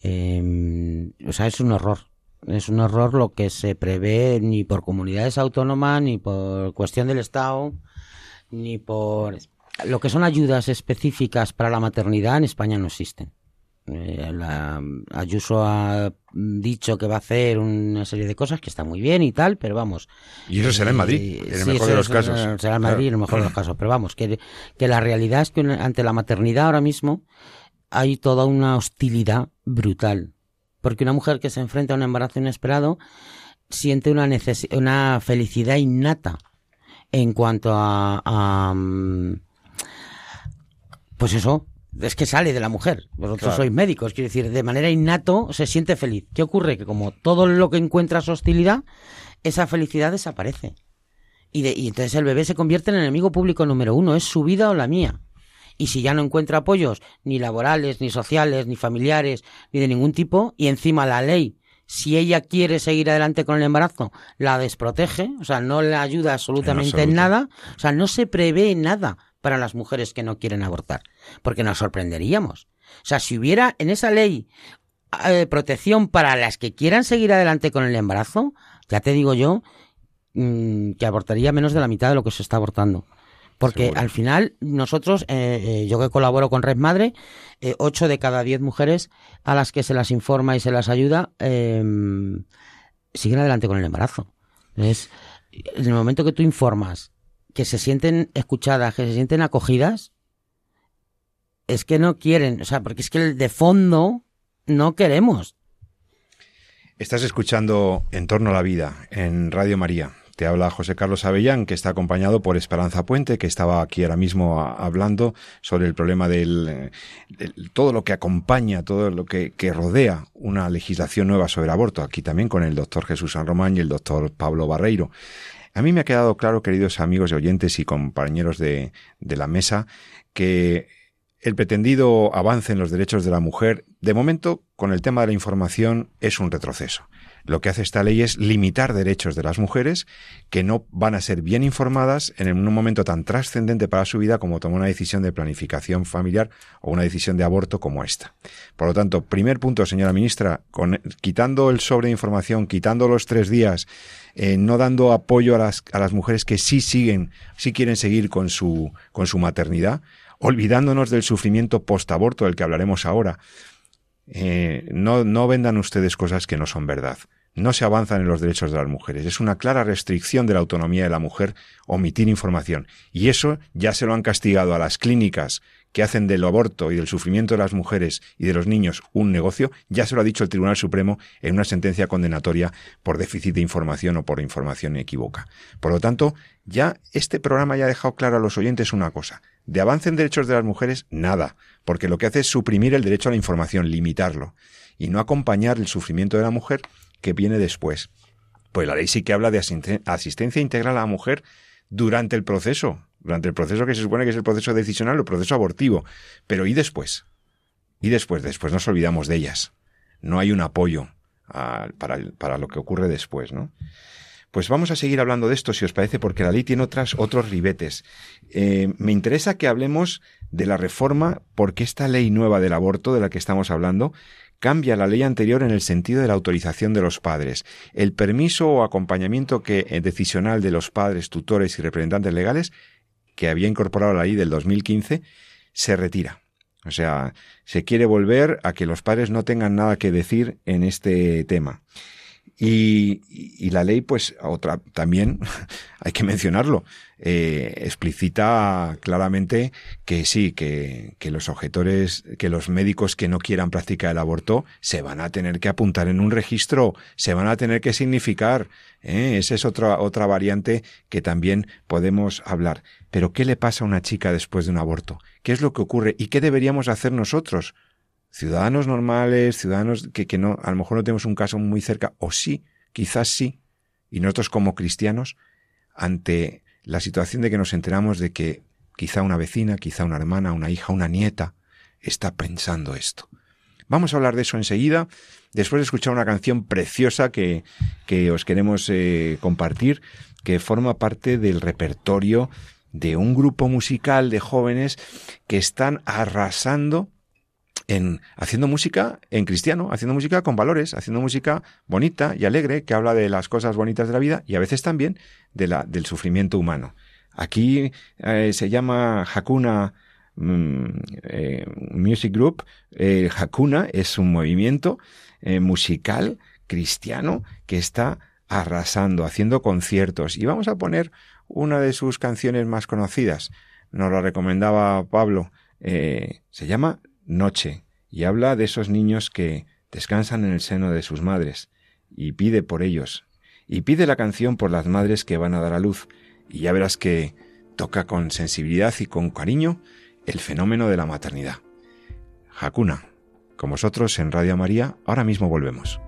Em, o sea, es un horror. Es un horror lo que se prevé ni por comunidades autónomas, ni por cuestión del Estado, ni por... Lo que son ayudas específicas para la maternidad en España no existen. Eh, la, Ayuso ha dicho que va a hacer una serie de cosas que está muy bien y tal, pero vamos. Y eso será en Madrid, en el mejor de los casos. Será en Madrid, en el mejor de los casos. Pero vamos, que, que la realidad es que ante la maternidad ahora mismo hay toda una hostilidad brutal. Porque una mujer que se enfrenta a un embarazo inesperado siente una, una felicidad innata en cuanto a, mm, pues eso, es que sale de la mujer. Vosotros sois médicos, quiero decir, de manera innato se siente feliz. ¿Qué ocurre? Que como todo lo que encuentras hostilidad, esa felicidad desaparece. Y, y entonces el bebé se convierte en el enemigo público número uno, es su vida o la mía y si ya no encuentra apoyos ni laborales, ni sociales, ni familiares, ni de ningún tipo, y encima la ley, si ella quiere seguir adelante con el embarazo, la desprotege, o sea, no le ayuda absolutamente en, nada, o sea, no se prevé nada para las mujeres que no quieren abortar, porque nos sorprenderíamos. O sea, si hubiera en esa ley eh, protección para las que quieran seguir adelante con el embarazo, ya te digo yo mm, que abortaría menos de la mitad de lo que se está abortando. Porque al final nosotros, eh, eh, yo que colaboro con Red Madre, eh, ocho de cada diez mujeres a las que se las informa y se las ayuda em, siguen adelante con el embarazo. Entonces, en el momento que tú informas que se sienten escuchadas, que se sienten acogidas, es que no quieren, o sea, porque es que de fondo no queremos. Estás escuchando En torno a la vida en Radio María. Te habla José Carlos Avellán, que está acompañado por Esperanza Puente, que estaba aquí ahora mismo hablando sobre el problema del, todo lo que acompaña, todo lo que, rodea una legislación nueva sobre aborto. Aquí también con el doctor Jesús San Román y el doctor Pablo Barreiro. A mí me ha quedado claro, queridos amigos y oyentes y compañeros de, de la mesa, que el pretendido avance en los derechos de la mujer, de momento, con el tema de la información, es un retroceso. Lo que hace esta ley es limitar derechos de las mujeres que no van a ser bien informadas en un momento tan trascendente para su vida como tomar una decisión de planificación familiar o una decisión de aborto como esta. Por lo tanto, primer punto, señora ministra, quitando el sobre información, quitando los tres días, eh, no dando apoyo a las, a las mujeres que sí siguen, sí quieren seguir con su, con su maternidad, olvidándonos del sufrimiento post-aborto del que hablaremos ahora. Eh, no, no vendan ustedes cosas que no son verdad. No se avanzan en los derechos de las mujeres. Es una clara restricción de la autonomía de la mujer omitir información. Y eso ya se lo han castigado a las clínicas que hacen del aborto y del sufrimiento de las mujeres y de los niños un negocio, ya se lo ha dicho el Tribunal Supremo en una sentencia condenatoria por déficit de información o por información equívoca. Por lo tanto, ya este programa ya ha dejado claro a los oyentes una cosa. De avance en derechos de las mujeres, nada, porque lo que hace es suprimir el derecho a la información, limitarlo, y no acompañar el sufrimiento de la mujer que viene después. Pues la ley sí que habla de asistencia integral a la mujer durante el proceso, durante el proceso que se supone que es el proceso decisional o el proceso abortivo. Pero ¿y después? ¿Y después? Después nos olvidamos de ellas. No hay un apoyo para, para, lo que ocurre después, ¿no? Pues vamos a seguir hablando de esto, si os parece, porque la ley tiene otras, otros ribetes. Eh, me interesa que hablemos de la reforma, porque esta ley nueva del aborto de la que estamos hablando cambia la ley anterior en el sentido de la autorización de los padres. El permiso o acompañamiento que, eh, decisional de los padres, tutores y representantes legales que había incorporado la ley del 2015 se retira. O sea, se quiere volver a que los padres no tengan nada que decir en este tema. Y, la ley, pues, otra, también hay que mencionarlo, eh, explicita claramente que sí, que, que, los objetores, que los médicos que no quieran practicar el aborto se van a tener que apuntar en un registro, se van a tener que significar. ¿eh? Esa es otra, otra variante que también podemos hablar. Pero, ¿qué le pasa a una chica después de un aborto? ¿Qué es lo que ocurre? ¿Y qué deberíamos hacer nosotros? Ciudadanos normales, ciudadanos que, que no, a lo mejor no tenemos un caso muy cerca, o sí, quizás sí, y nosotros como cristianos, ante la situación de que nos enteramos de que quizá una vecina, quizá una hermana, una hija, una nieta, está pensando esto. Vamos a hablar de eso enseguida, después de escuchar una canción preciosa que, que os queremos eh, compartir, que forma parte del repertorio de un grupo musical de jóvenes que están arrasando en haciendo música en cristiano, haciendo música con valores, haciendo música bonita y alegre que habla de las cosas bonitas de la vida y a veces también de la, del sufrimiento humano. Aquí eh, se llama Hakuna mm, eh, Music Group. Eh, Hakuna es un movimiento musical cristiano que está arrasando, haciendo conciertos. Y vamos a poner una de sus canciones más conocidas. Nos la recomendaba Pablo. se llama noche y habla de esos niños que descansan en el seno de sus madres y pide por ellos y pide la canción por las madres que van a dar a luz y ya verás que toca con sensibilidad y con cariño el fenómeno de la maternidad. Hakuna, con vosotros en Radio María, ahora mismo volvemos.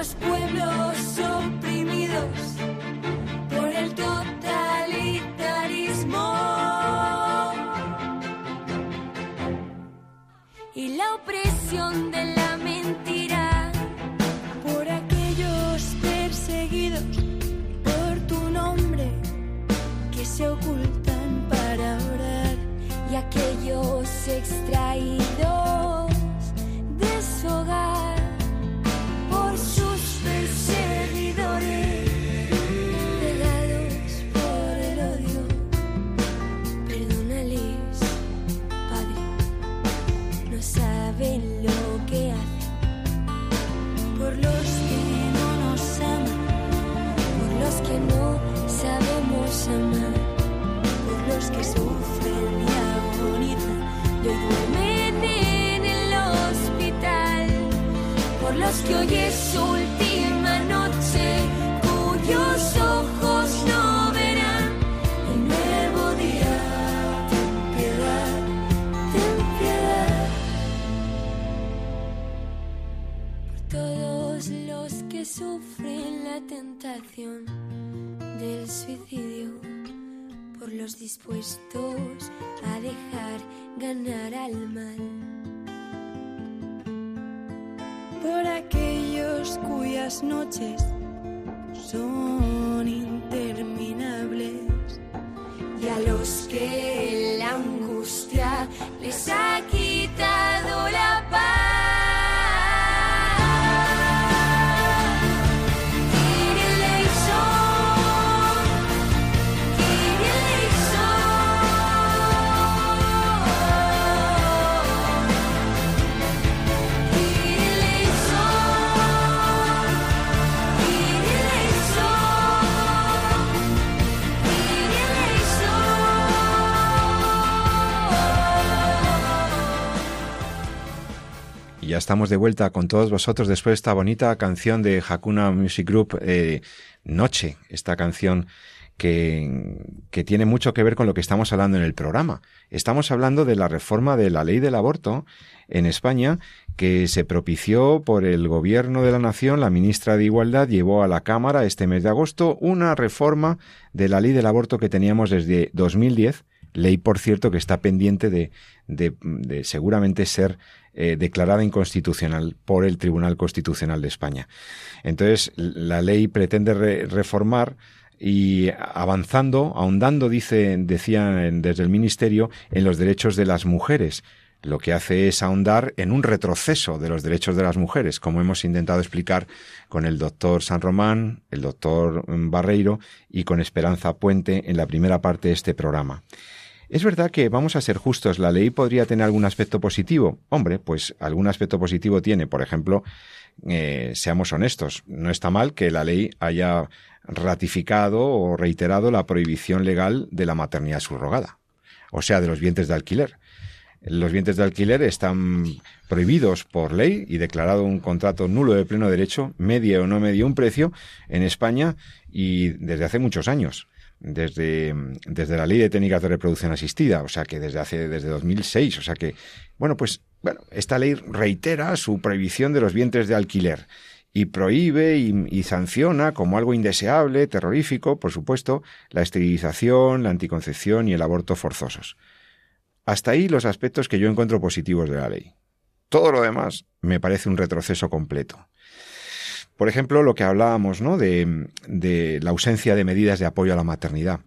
Los pueblos estamos de vuelta con todos vosotros después de esta bonita canción de Hakuna Music Group, eh, Noche, esta canción que, que tiene mucho que ver con lo que estamos hablando en el programa. Estamos hablando de la reforma de la ley del aborto en España que se propició por el gobierno de la nación. La ministra de Igualdad llevó a la Cámara este mes de agosto una reforma de la ley del aborto que teníamos desde 2010 ley, por cierto, que está pendiente de, de, de seguramente ser eh, declarada inconstitucional por el Tribunal Constitucional de España. Entonces, la ley pretende re reformar y avanzando, ahondando, dice, decían desde el Ministerio, en los derechos de las mujeres. Lo que hace es ahondar en un retroceso de los derechos de las mujeres, como hemos intentado explicar con el doctor San Román, el doctor Barreiro y con Esperanza Puente en la primera parte de este programa. Es verdad que vamos a ser justos, la ley podría tener algún aspecto positivo. Hombre, pues algún aspecto positivo tiene. Por ejemplo, eh, seamos honestos, no está mal que la ley haya ratificado o reiterado la prohibición legal de la maternidad subrogada, o sea, de los vientres de alquiler. Los vientres de alquiler están prohibidos por ley y declarado un contrato nulo de pleno derecho, medie o no medie un precio en España y desde hace muchos años desde, desde la ley de técnicas de reproducción asistida, o sea que desde hace, desde 2006, o sea que, bueno, pues, bueno, esta ley reitera su prohibición de los vientres de alquiler y prohíbe y, y, sanciona como algo indeseable, terrorífico, por supuesto, la esterilización, la anticoncepción y el aborto forzosos. Hasta ahí los aspectos que yo encuentro positivos de la ley. Todo lo demás me parece un retroceso completo. Por ejemplo, lo que hablábamos, ¿no? De, de, la ausencia de medidas de apoyo a la maternidad.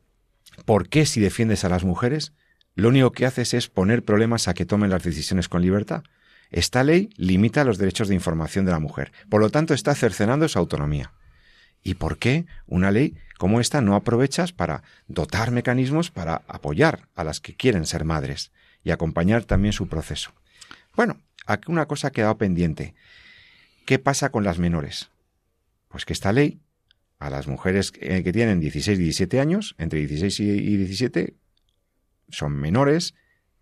¿Por qué si defiendes a las mujeres, lo único que haces es poner problemas a que tomen las decisiones con libertad? Esta ley limita los derechos de información de la mujer. Por lo tanto, está cercenando su autonomía. ¿Y por qué una ley como esta no aprovechas para dotar mecanismos para apoyar a las que quieren ser madres y acompañar también su proceso? Bueno, aquí una cosa ha quedado pendiente. ¿Qué pasa con las menores? Pues que esta ley, a las mujeres que tienen 16 y 17 años, entre 16 y 17, son menores,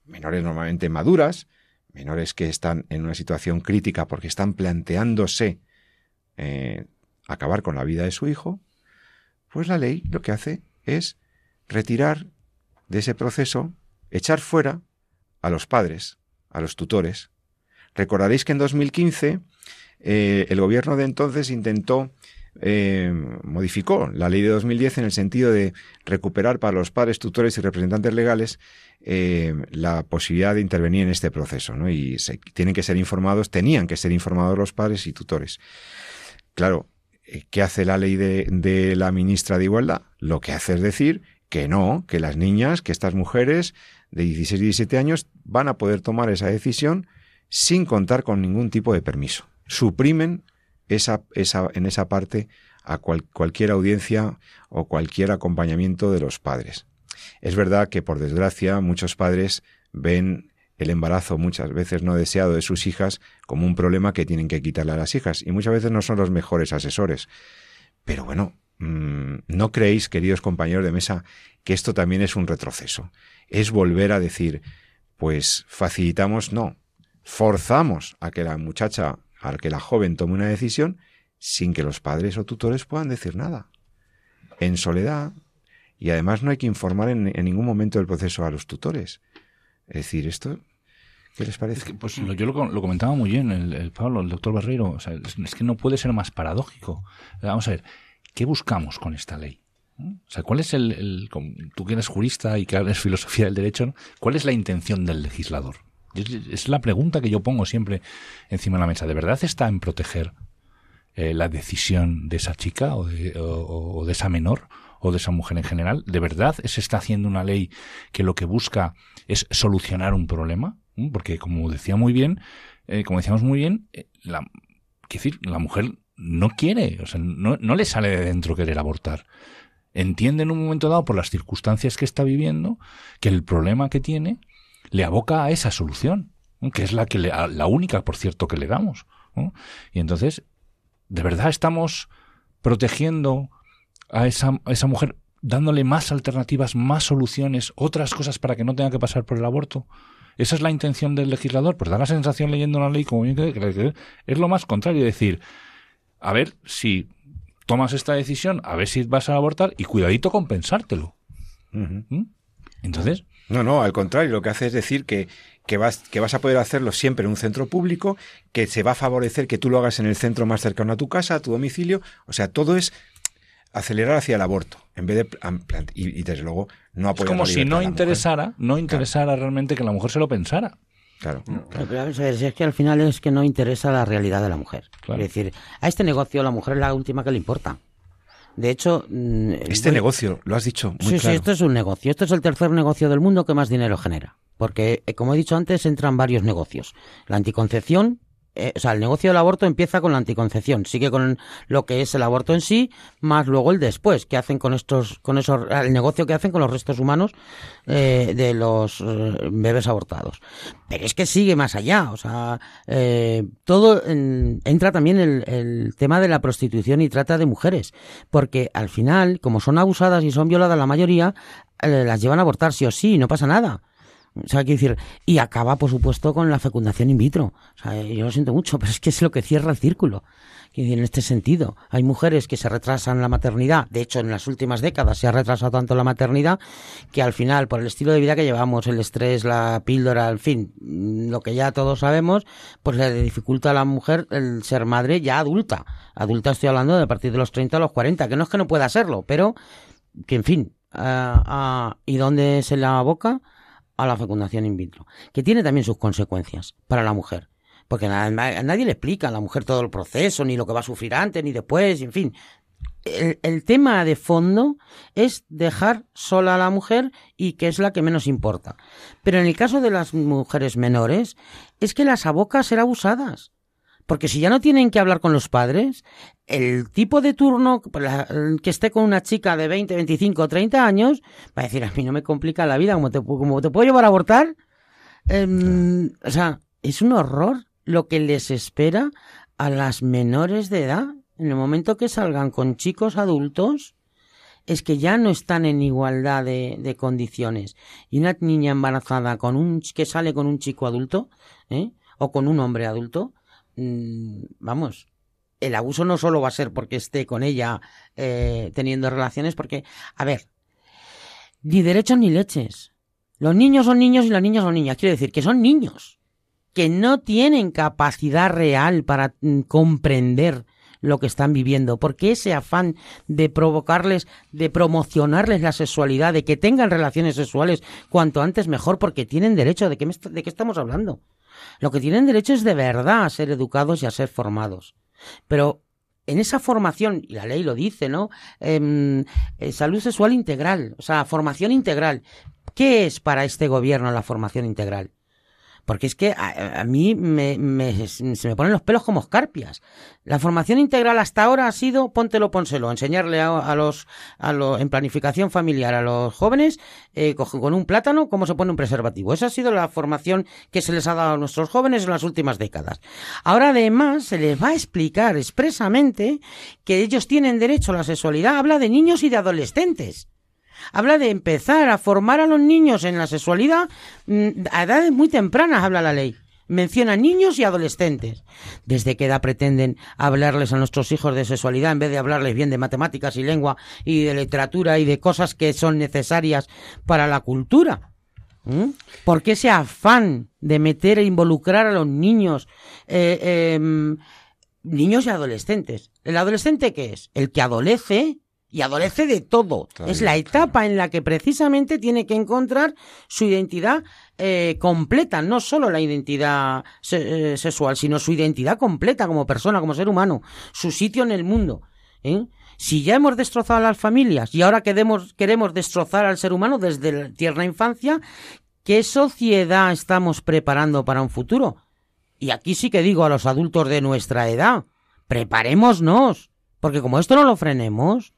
menores normalmente maduras, menores que están en una situación crítica porque están planteándose eh, acabar con la vida de su hijo, pues la ley lo que hace es retirar de ese proceso, echar fuera a los padres, a los tutores. Recordaréis que en 2015 eh, el gobierno de entonces intentó eh, modificó la ley de 2010 en el sentido de recuperar para los padres, tutores y representantes legales eh, la posibilidad de intervenir en este proceso. Y tienen que ser informados, tenían que ser informados los padres y tutores. Claro, ¿qué hace la ley de, de la ministra de Igualdad? Lo que hace es decir que no, que las niñas, que estas mujeres de 16 y 17 años van a poder tomar esa decisión sin contar con ningún tipo de permiso. Suprimen esa, esa, en esa parte a cual, cualquier audiencia o cualquier acompañamiento de los padres. Es verdad que, por desgracia, muchos padres ven el embarazo muchas veces no deseado de sus hijas como un problema que tienen que quitarle a las hijas y muchas veces no son los mejores asesores. Pero bueno, mmm, ¿no creéis, queridos compañeros de mesa, que esto también es un retroceso? Es volver a decir, pues facilitamos, no, forzamos a que la muchacha al que la joven tome una decisión sin que los padres o tutores puedan decir nada. En soledad, y además no hay que informar en, ningún momento del proceso a los tutores. Es decir, esto ¿Qué les parece? Pues yo lo, comentaba muy bien el, Pablo, el doctor Barreiro. O sea, es, que no puede ser más paradójico. Vamos a ver, ¿qué buscamos con esta ley? O sea, ¿cuál es el, tú que eres jurista y que filosofía del derecho. ¿cuál es la intención del legislador? Es, la pregunta que yo pongo siempre encima de la mesa. ¿De verdad está en proteger eh, la decisión de esa chica o de, o- de esa menor o de esa mujer en general? ¿De verdad se está haciendo una ley que lo que busca es solucionar un problema? ¿Mm? Porque como decía muy bien, eh, como decíamos muy bien, eh, la, decir, la mujer no quiere, o sea, no, no le sale de dentro querer abortar. Entiende en un momento dado, por las circunstancias que está viviendo, que el problema que tiene le aboca a esa solución, que es la que le- la única, por cierto, que le damos. ¿no? Y entonces, ¿de verdad estamos protegiendo a esa, a esa mujer, dándole más alternativas, más soluciones, otras cosas para que no tenga que pasar por el aborto? ¿Esa es la intención del legislador? Pues da la sensación leyendo la ley como es lo más contrario, decir, a ver si tomas esta decisión, a ver si vas a abortar y cuidadito con pensártelo. Ujú. ¿Mm? Entonces, No, no, al contrario, lo que hace es decir que, que, vas, que vas a poder hacerlo siempre en un centro público, que se va a favorecer que tú lo hagas en el centro más cercano a tu casa, a tu domicilio. O sea, todo es acelerar hacia el aborto, en vez de y, y desde luego no es apoyar como la si no de la mujer. interesara, no interesara realmente que la mujer se lo pensara. Claro. Claro, pero vamos a ver, si es que al final es que no interesa la realidad de la mujer. Claro. Es decir, a este negocio la mujer es la última que le importa. De hecho, mm, Este voy- negocio, lo has dicho muy sí, claro. sí, esto es un negocio. Esto es el tercer negocio del mundo que más dinero genera. Porque, eh, como he dicho antes, entran varios negocios. La anticoncepción, eh, o sea, el negocio del aborto empieza con la anticoncepción, sigue con lo que es el aborto en sí, más luego el después, que hacen con estos, con esos, el negocio que hacen con los restos humanos eh, de los eh, bebés abortados. Pero es que sigue más allá, o sea, eh, todo en- entra también el, el tema de la prostitución y trata de mujeres, porque al final, como son abusadas y son violadas la mayoría, eh, las llevan a abortar sí o sí, no pasa nada. O sea, quiero decir, y acaba, por supuesto, con la fecundación in vitro. O sea, yo lo siento mucho, pero es que es lo que cierra el círculo. En este sentido, hay mujeres que se retrasan la maternidad. De hecho, en las últimas décadas se ha retrasado tanto la maternidad que al final, por el estilo de vida que llevamos, el estrés, la píldora, en fin, lo que ya todos sabemos, pues le dificulta a la mujer el ser madre ya adulta. Adulta estoy hablando de a partir de los 30 a los 40, que no es que no pueda serlo, pero que en fin, ah, ah, ¿y dónde se la aboca? A la fecundación in vitro, que tiene también sus consecuencias para la mujer. Porque a nadie le explica a la mujer todo el proceso, ni lo que va a sufrir antes, ni después, en fin. El, tema de fondo es dejar sola a la mujer y que es la que menos importa. Pero en el caso de las mujeres menores, es que las aboca a ser abusadas. Porque si ya no tienen que hablar con los padres, el tipo de turno la- que esté con una chica de 20, 25, 30 años, va a decir, a mí no me complica la vida, como te, como te puedo llevar a abortar. Em, o sea, es un horror lo que les espera a las menores de edad. En el momento que salgan con chicos adultos, es que ya no están en igualdad de, de condiciones. Y una niña embarazada con un que sale con un chico adulto, ¿eh? o con un hombre adulto, mm, vamos, el abuso no solo va a ser porque esté con ella eh, teniendo relaciones, porque, a ver, ni derechos ni leches. Los niños son niños y las niñas son niñas. Quiero decir que son niños, que no tienen capacidad real para mm, comprender lo que están viviendo, porque ese afán de provocarles, de promocionarles la sexualidad, de que tengan relaciones sexuales cuanto antes mejor, porque tienen derecho, ¿de qué, me de qué estamos hablando? Lo que tienen derecho es de verdad a ser educados y a ser formados. Pero en esa formación, y la ley lo dice, ¿no? Em, eh, salud sexual integral, o sea, formación integral. ¿Qué es para este gobierno la formación integral? Porque es que a, a mí me, me- se me ponen los pelos como escarpias. La formación integral hasta ahora ha sido póntelo, pónselo, enseñarle a, a los, a lo- en planificación familiar a los jóvenes eh, co- con un plátano cómo se pone un preservativo. Esa ha sido la formación que se les ha dado a nuestros jóvenes en las últimas décadas. Ahora además se les va a explicar expresamente que ellos tienen derecho a la sexualidad. Habla de niños y de adolescentes. Habla de empezar a formar a los niños en la sexualidad mm, a edades muy tempranas, habla la ley. menciona niños y adolescentes. ¿Desde qué edad pretenden hablarles a nuestros hijos de sexualidad en vez de hablarles bien de matemáticas y lengua y de literatura y de cosas que son necesarias para la cultura? ¿Mm? ¿Por qué ese afán de meter e involucrar a los niños, eh, em, niños y adolescentes? ¿El adolescente qué es? El que adolece y adolece de todo. Es la etapa en la que precisamente tiene que encontrar su identidad eh, completa, no solo la identidad se- eh, sexual, sino su identidad completa como persona, como ser humano, su sitio en el mundo. ¿eh? Si ya hemos destrozado a las familias y ahora queremos, queremos destrozar al ser humano desde la tierna infancia, ¿qué sociedad estamos preparando para un futuro? Y aquí sí que digo a los adultos de nuestra edad, preparémonos, porque como esto no lo frenemos,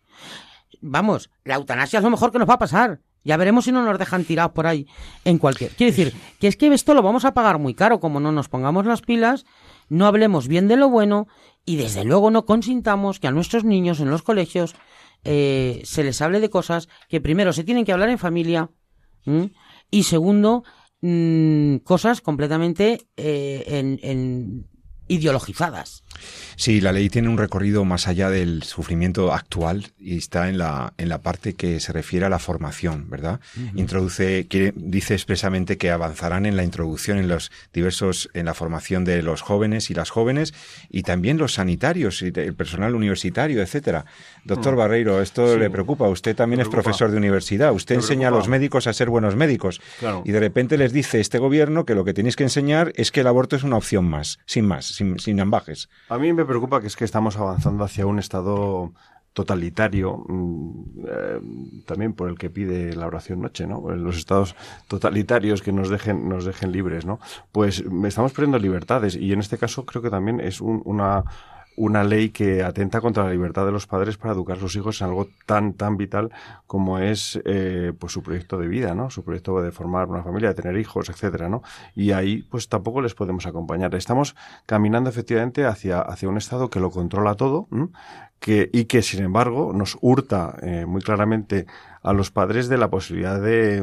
vamos, la eutanasia es lo mejor que nos va a pasar. Ya veremos si no nos dejan tirados por ahí en cualquier. Quiero decir, que es que esto lo vamos a pagar muy caro, como no nos pongamos las pilas, no hablemos bien de lo bueno y desde luego no consintamos que a nuestros niños en los colegios eh, se les hable de cosas que primero se tienen que hablar en familia y segundo mm, cosas completamente eh, en ideologizadas. Sí, la ley tiene un recorrido más allá del sufrimiento actual y está en la, en la parte que se refiere a la formación, ¿verdad? Introduce, quiere, dice expresamente que avanzarán en la introducción en los diversos, en la formación de los jóvenes y las jóvenes y también los sanitarios y el personal universitario, etcétera. Doctor Barreiro, esto Sí. le preocupa. Usted también es profesor de universidad. Usted enseña a los médicos a ser buenos médicos. Claro. Y de repente les dice este gobierno que lo que tenéis que enseñar es que el aborto es una opción más, sin más, sin, sin ambajes. A mí me preocupa que es que estamos avanzando hacia un estado totalitario, mm, eh, también por el que pide la oración noche, ¿no? Los estados totalitarios que nos dejen, nos dejen libres, ¿no? Pues estamos perdiendo libertades y en este caso creo que también es un- una una ley que atenta contra la libertad de los padres para educar a sus hijos en algo tan tan vital como es eh, pues su proyecto de vida, ¿no? Su proyecto de formar una familia, de tener hijos, etcétera, ¿no? Y ahí pues tampoco les podemos acompañar. Estamos caminando efectivamente hacia hacia un estado que lo controla todo, que y que sin embargo nos hurta eh, muy claramente a los padres de la posibilidad de,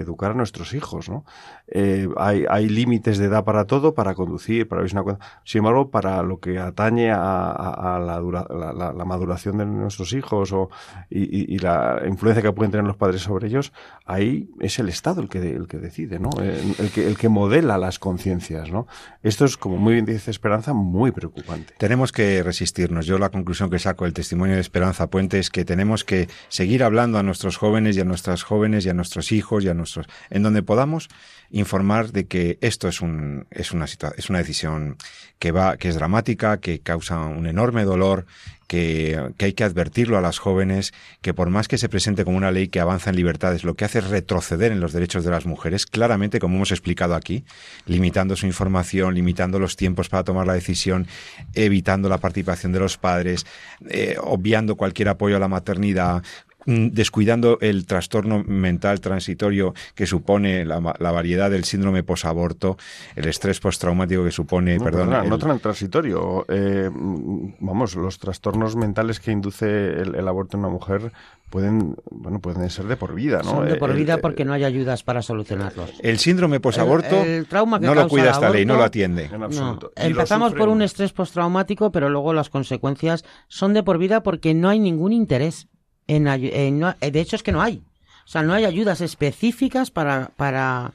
educar a nuestros hijos, ¿no? Eh, hay, hay límites de edad para todo, para conducir, para una cosa. Sin embargo, para lo que atañe a, a- a la, dura- la- la- la maduración de nuestros hijos o, y, y- la influencia que pueden tener los padres sobre ellos, ahí es el Estado el que, el que decide, ¿no? El, el que, el que modela las conciencias, ¿no? Esto es, como muy bien dice Esperanza, muy preocupante. Tenemos que resistirnos. Yo la conclusión que saco del testimonio de Esperanza Puente es que tenemos que seguir hablando nuestros jóvenes y a nuestras jóvenes y a nuestros hijos y a nuestros en donde podamos informar de que esto es un es una es una decisión que va que es dramática, que causa un enorme dolor, que, que hay que advertirlo a las jóvenes, que por más que se presente como una ley que avanza en libertades, lo que hace es retroceder en los derechos de las mujeres, claramente, como hemos explicado aquí, limitando su información, limitando los tiempos para tomar la decisión, evitando la participación de los padres, eh, obviando cualquier apoyo a la maternidad, descuidando el trastorno mental transitorio que supone la, variedad del síndrome posaborto, el estrés postraumático que supone, No, perdón, perdona, el- no tan transitorio. Eh, mm, vamos, los trastornos mentales que induce el, el aborto en una mujer pueden, bueno, pueden ser de por vida, ¿no? Son de por vida eh, porque no hay ayudas para solucionarlos. el síndrome posaborto El- el trauma que no lo cuida esta ley, no lo atiende. En No, absoluto. Lo empezamos por un estrés postraumático, pero luego las consecuencias son de por vida porque no hay ningún interés en, en de hecho es que no hay. O sea, no hay ayudas específicas para para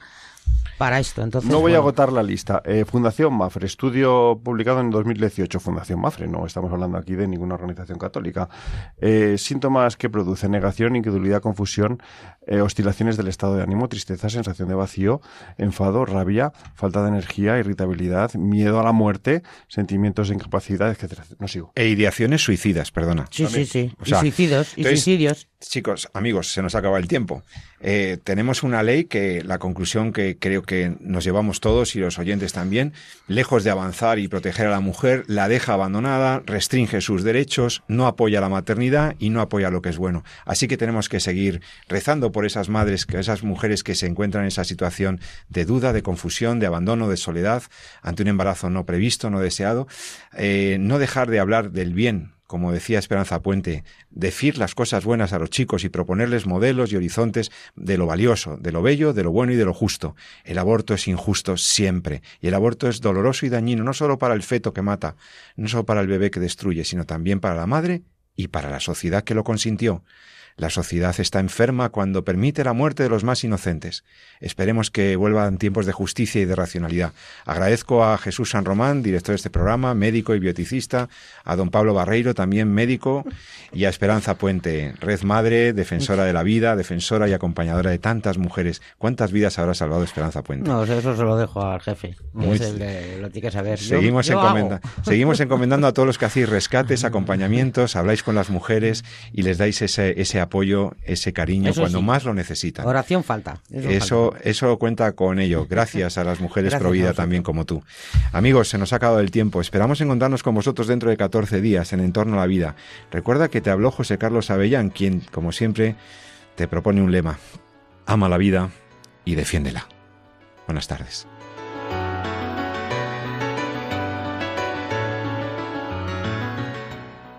para esto. Entonces, No voy a bueno, agotar la lista. Eh, Fundación Mafre, estudio publicado en 2018. Fundación Mafre, no estamos hablando aquí de ninguna organización católica. Eh, síntomas que produce negación, incredulidad, confusión, eh, oscilaciones del estado de ánimo, tristeza, sensación de vacío, enfado, rabia, falta de energía, irritabilidad, miedo a la muerte, sentimientos de incapacidad, etcétera. No sigo. E ideaciones suicidas, perdona. Sí, sí, sí. O sea, y suicidios, y entonces- suicidios. Chicos, amigos, se nos acaba el tiempo. Eh, tenemos una ley que la conclusión que creo que nos llevamos todos y los oyentes también, lejos de avanzar y proteger a la mujer, la deja abandonada, restringe sus derechos, no apoya la maternidad y no apoya lo que es bueno. Así que tenemos que seguir rezando por esas madres, esas mujeres que se encuentran en esa situación de duda, de confusión, de abandono, de soledad ante un embarazo no previsto, no deseado. Eh, no dejar de hablar del bien como decía Esperanza Puente, decir las cosas buenas a los chicos y proponerles modelos y horizontes de lo valioso, de lo bello, de lo bueno y de lo justo. El aborto es injusto siempre, y el aborto es doloroso y dañino no solo para el feto que mata, no solo para el bebé que destruye, sino también para la madre y para la sociedad que lo consintió. La sociedad está enferma cuando permite la muerte de los más inocentes. Esperemos que vuelvan tiempos de justicia y de racionalidad. Agradezco a Jesús San Román, director de este programa, médico y bioticista, a don Pablo Barreiro, también médico, y a Esperanza Puente, red madre, defensora de la vida, defensora y acompañadora de tantas mujeres. ¿Cuántas vidas habrá salvado Esperanza Puente? No, eso se lo dejo al jefe. Muy- Es el de- lo tiene que saber. Yo- Seguimos, yo encomenda- hago. seguimos encomendando a todos los que hacéis rescates, acompañamientos, habláis con las mujeres y les dais ese, ese apoyo, ese cariño Eso cuando sí. más lo necesitan. Oración falta. Eso, falta. eso cuenta con ello. Gracias a las mujeres pro vida también como tú. Amigos, se nos ha acabado el tiempo. Esperamos encontrarnos con vosotros dentro de 14 días en Entorno a la Vida. Recuerda que te habló José Carlos Avellán, quien, como siempre, te propone un lema. Ama la vida y defiéndela. Buenas tardes.